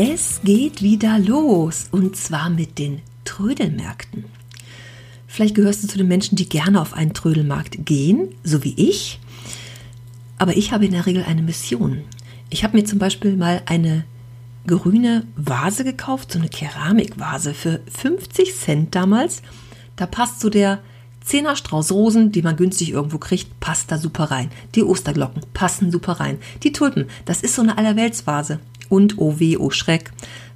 Es geht wieder los und zwar mit den Trödelmärkten. Vielleicht gehörst du zu den Menschen, die gerne auf einen Trödelmarkt gehen, so wie ich. Aber ich habe in der Regel eine Mission. Ich habe mir zum Beispiel mal eine grüne Vase gekauft, so eine Keramikvase für 50 Cent damals. Da passt so der Zehner Strauß Rosen, die man günstig irgendwo kriegt, passt da super rein. Die Osterglocken passen super rein. Die Tulpen, das ist so eine Allerweltsvase. Und oh weh, oh Schreck.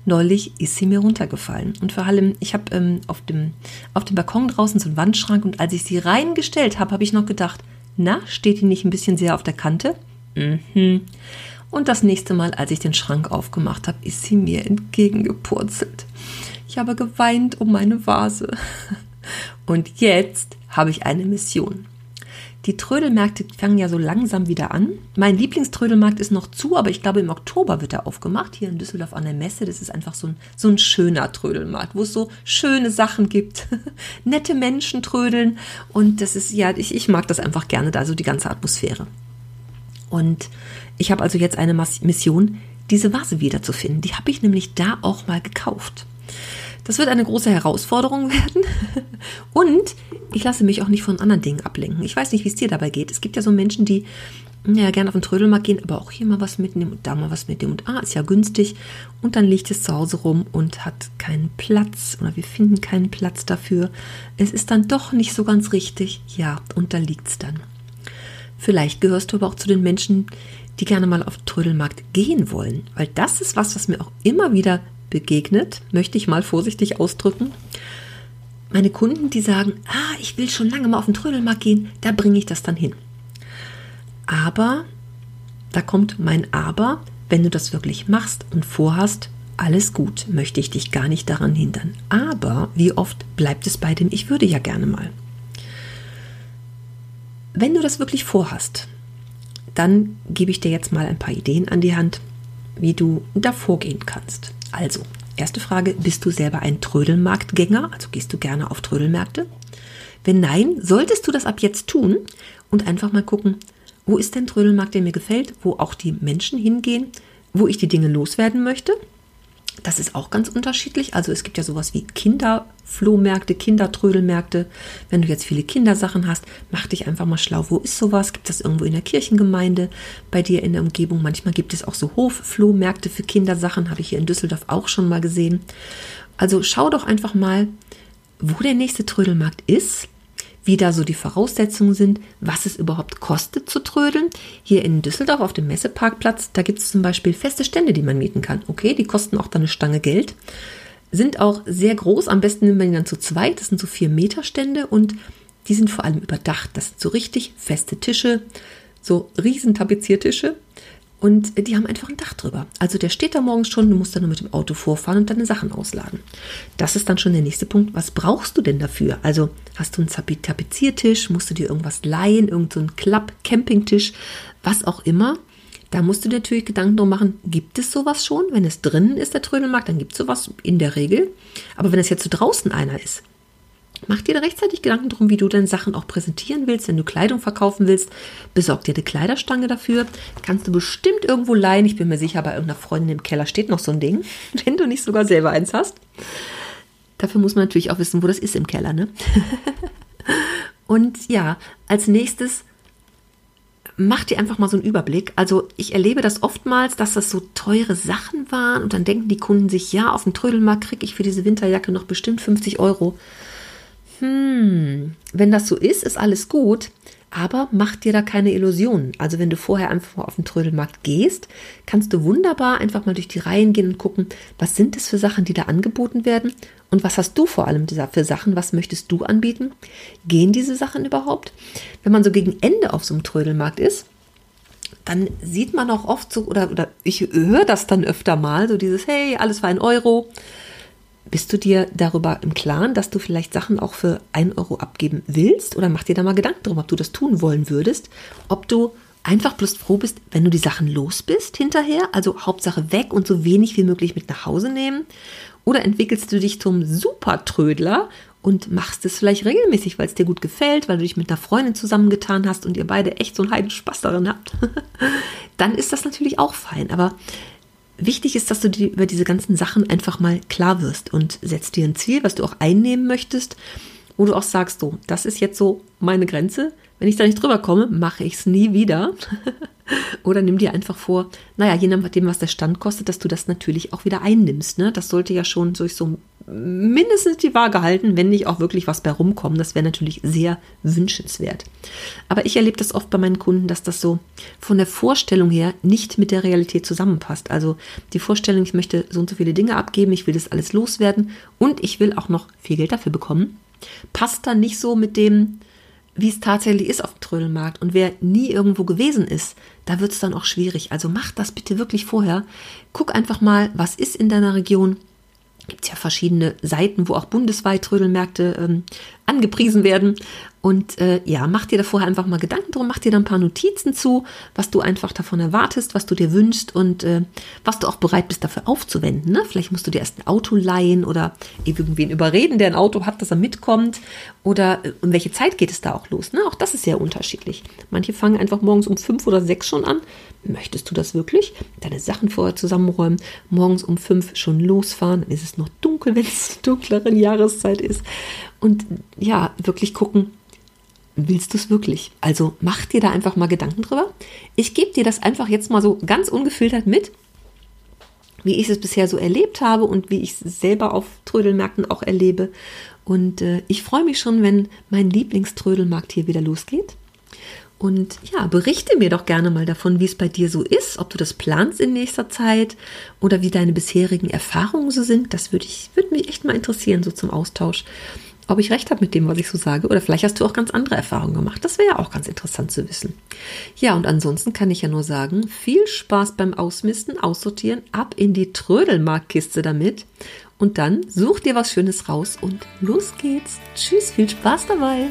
Neulich ist sie mir runtergefallen. Und vor allem, ich habe ähm, auf, dem, auf dem Balkon draußen so einen Wandschrank und als ich sie reingestellt habe, habe ich noch gedacht, na, steht die nicht ein bisschen sehr auf der Kante? Mhm. Und das nächste Mal, als ich den Schrank aufgemacht habe, ist sie mir entgegengepurzelt. Ich habe geweint um meine Vase. Und jetzt habe ich eine Mission. Die Trödelmärkte fangen ja so langsam wieder an. Mein Lieblingströdelmarkt ist noch zu, aber ich glaube, im Oktober wird er aufgemacht, hier in Düsseldorf an der Messe. Das ist einfach so ein, so ein schöner Trödelmarkt, wo es so schöne Sachen gibt. Nette Menschen trödeln. Und das ist, ja, ich, ich mag das einfach gerne, da so die ganze Atmosphäre. Und ich habe also jetzt eine Mission, diese Vase wiederzufinden. Die habe ich nämlich da auch mal gekauft. Das wird eine große Herausforderung werden. Und ich lasse mich auch nicht von anderen Dingen ablenken. Ich weiß nicht, wie es dir dabei geht. Es gibt ja so Menschen, die ja gerne auf den Trödelmarkt gehen, aber auch hier mal was mitnehmen und da mal was mitnehmen. Und ah, ist ja günstig. Und dann liegt es zu Hause rum und hat keinen Platz oder wir finden keinen Platz dafür. Es ist dann doch nicht so ganz richtig. Ja, und da liegt es dann. Vielleicht gehörst du aber auch zu den Menschen, die gerne mal auf den Trödelmarkt gehen wollen, weil das ist was, was mir auch immer wieder begegnet, möchte ich mal vorsichtig ausdrücken. Meine Kunden, die sagen, ah, ich will schon lange mal auf den Trödelmarkt gehen, da bringe ich das dann hin. Aber, da kommt mein Aber, wenn du das wirklich machst und vorhast, alles gut, möchte ich dich gar nicht daran hindern. Aber wie oft bleibt es bei dem, ich würde ja gerne mal. Wenn du das wirklich vorhast, dann gebe ich dir jetzt mal ein paar Ideen an die Hand, wie du da vorgehen kannst. Also, erste Frage, bist du selber ein Trödelmarktgänger? Also gehst du gerne auf Trödelmärkte? Wenn nein, solltest du das ab jetzt tun und einfach mal gucken, wo ist denn Trödelmarkt, der mir gefällt, wo auch die Menschen hingehen, wo ich die Dinge loswerden möchte das ist auch ganz unterschiedlich. Also es gibt ja sowas wie Kinderflohmärkte, Kindertrödelmärkte. Wenn du jetzt viele Kindersachen hast, mach dich einfach mal schlau. Wo ist sowas? Gibt das irgendwo in der Kirchengemeinde bei dir in der Umgebung? Manchmal gibt es auch so Hofflohmärkte für Kindersachen. Habe ich hier in Düsseldorf auch schon mal gesehen. Also schau doch einfach mal, wo der nächste Trödelmarkt ist wie da so die Voraussetzungen sind, was es überhaupt kostet zu trödeln. Hier in Düsseldorf auf dem Messeparkplatz, da gibt es zum Beispiel feste Stände, die man mieten kann. Okay, die kosten auch dann eine Stange Geld. Sind auch sehr groß, am besten nimmt man die dann zu zweit. Das sind so vier Meter Stände und die sind vor allem überdacht. Das sind so richtig feste Tische, so riesen Tapeziertische und die haben einfach ein Dach drüber. Also der steht da morgens schon, du musst dann nur mit dem Auto vorfahren und deine Sachen ausladen. Das ist dann schon der nächste Punkt. Was brauchst du denn dafür? Also hast du einen Tapeziertisch, musst du dir irgendwas leihen, irgendeinen so Klapp-Campingtisch, was auch immer. Da musst du dir natürlich Gedanken drum machen, gibt es sowas schon? Wenn es drinnen ist, der Trödelmarkt, dann gibt es sowas in der Regel. Aber wenn es jetzt so draußen einer ist, Mach dir rechtzeitig Gedanken drum, wie du deine Sachen auch präsentieren willst. Wenn du Kleidung verkaufen willst, besorg dir eine Kleiderstange dafür. Kannst du bestimmt irgendwo leihen. Ich bin mir sicher, bei irgendeiner Freundin im Keller steht noch so ein Ding, wenn du nicht sogar selber eins hast. Dafür muss man natürlich auch wissen, wo das ist im Keller, ne? Und ja, als nächstes mach dir einfach mal so einen Überblick. Also ich erlebe das oftmals, dass das so teure Sachen waren und dann denken die Kunden sich, ja, auf dem Trödelmarkt kriege ich für diese Winterjacke noch bestimmt 50 Euro hm, wenn das so ist, ist alles gut, aber mach dir da keine Illusionen. Also wenn du vorher einfach mal auf den Trödelmarkt gehst, kannst du wunderbar einfach mal durch die Reihen gehen und gucken, was sind es für Sachen, die da angeboten werden und was hast du vor allem für Sachen, was möchtest du anbieten? Gehen diese Sachen überhaupt? Wenn man so gegen Ende auf so einem Trödelmarkt ist, dann sieht man auch oft so, oder, oder ich höre das dann öfter mal, so dieses, hey, alles war ein Euro. Bist du dir darüber im Klaren, dass du vielleicht Sachen auch für ein Euro abgeben willst? Oder mach dir da mal Gedanken drum, ob du das tun wollen würdest? Ob du einfach bloß froh bist, wenn du die Sachen los bist hinterher, also Hauptsache weg und so wenig wie möglich mit nach Hause nehmen? Oder entwickelst du dich zum Supertrödler und machst es vielleicht regelmäßig, weil es dir gut gefällt, weil du dich mit einer Freundin zusammengetan hast und ihr beide echt so einen heiden Spaß darin habt, dann ist das natürlich auch fein. Aber wichtig ist, dass du dir über diese ganzen Sachen einfach mal klar wirst und setzt dir ein Ziel, was du auch einnehmen möchtest, wo du auch sagst, so, das ist jetzt so meine Grenze. Wenn ich da nicht drüber komme, mache ich es nie wieder. Oder nimm dir einfach vor, naja, je nachdem, was der Stand kostet, dass du das natürlich auch wieder einnimmst. Ne? Das sollte ja schon durch so mindestens die Waage halten, wenn nicht auch wirklich was bei rumkommen. Das wäre natürlich sehr wünschenswert. Aber ich erlebe das oft bei meinen Kunden, dass das so von der Vorstellung her nicht mit der Realität zusammenpasst. Also die Vorstellung, ich möchte so und so viele Dinge abgeben, ich will das alles loswerden und ich will auch noch viel Geld dafür bekommen, passt dann nicht so mit dem, wie es tatsächlich ist auf dem Trödelmarkt. Und wer nie irgendwo gewesen ist, da wird es dann auch schwierig. Also mach das bitte wirklich vorher. Guck einfach mal, was ist in deiner Region. Gibt es ja verschiedene Seiten, wo auch bundesweit Trödelmärkte ähm, angepriesen werden. Und äh, ja, mach dir da vorher einfach mal Gedanken drum, mach dir da ein paar Notizen zu, was du einfach davon erwartest, was du dir wünschst und äh, was du auch bereit bist dafür aufzuwenden. Ne? Vielleicht musst du dir erst ein Auto leihen oder irgendwen überreden, der ein Auto hat, dass er mitkommt. Oder äh, um welche Zeit geht es da auch los? Ne? Auch das ist sehr unterschiedlich. Manche fangen einfach morgens um fünf oder sechs schon an. Möchtest du das wirklich? Deine Sachen vorher zusammenräumen, morgens um fünf schon losfahren, dann ist es noch dunkel, wenn es dunklere Jahreszeit ist. Und ja, wirklich gucken, willst du es wirklich? Also mach dir da einfach mal Gedanken drüber. Ich gebe dir das einfach jetzt mal so ganz ungefiltert mit, wie ich es bisher so erlebt habe und wie ich es selber auf Trödelmärkten auch erlebe. Und äh, ich freue mich schon, wenn mein Lieblingströdelmarkt hier wieder losgeht. Und ja, berichte mir doch gerne mal davon, wie es bei dir so ist, ob du das planst in nächster Zeit oder wie deine bisherigen Erfahrungen so sind. Das würde ich, würde mich echt mal interessieren, so zum Austausch ob ich recht habe mit dem, was ich so sage. Oder vielleicht hast du auch ganz andere Erfahrungen gemacht. Das wäre ja auch ganz interessant zu wissen. Ja, und ansonsten kann ich ja nur sagen, viel Spaß beim Ausmisten, Aussortieren, ab in die Trödelmarktkiste damit. Und dann such dir was Schönes raus und los geht's. Tschüss, viel Spaß dabei.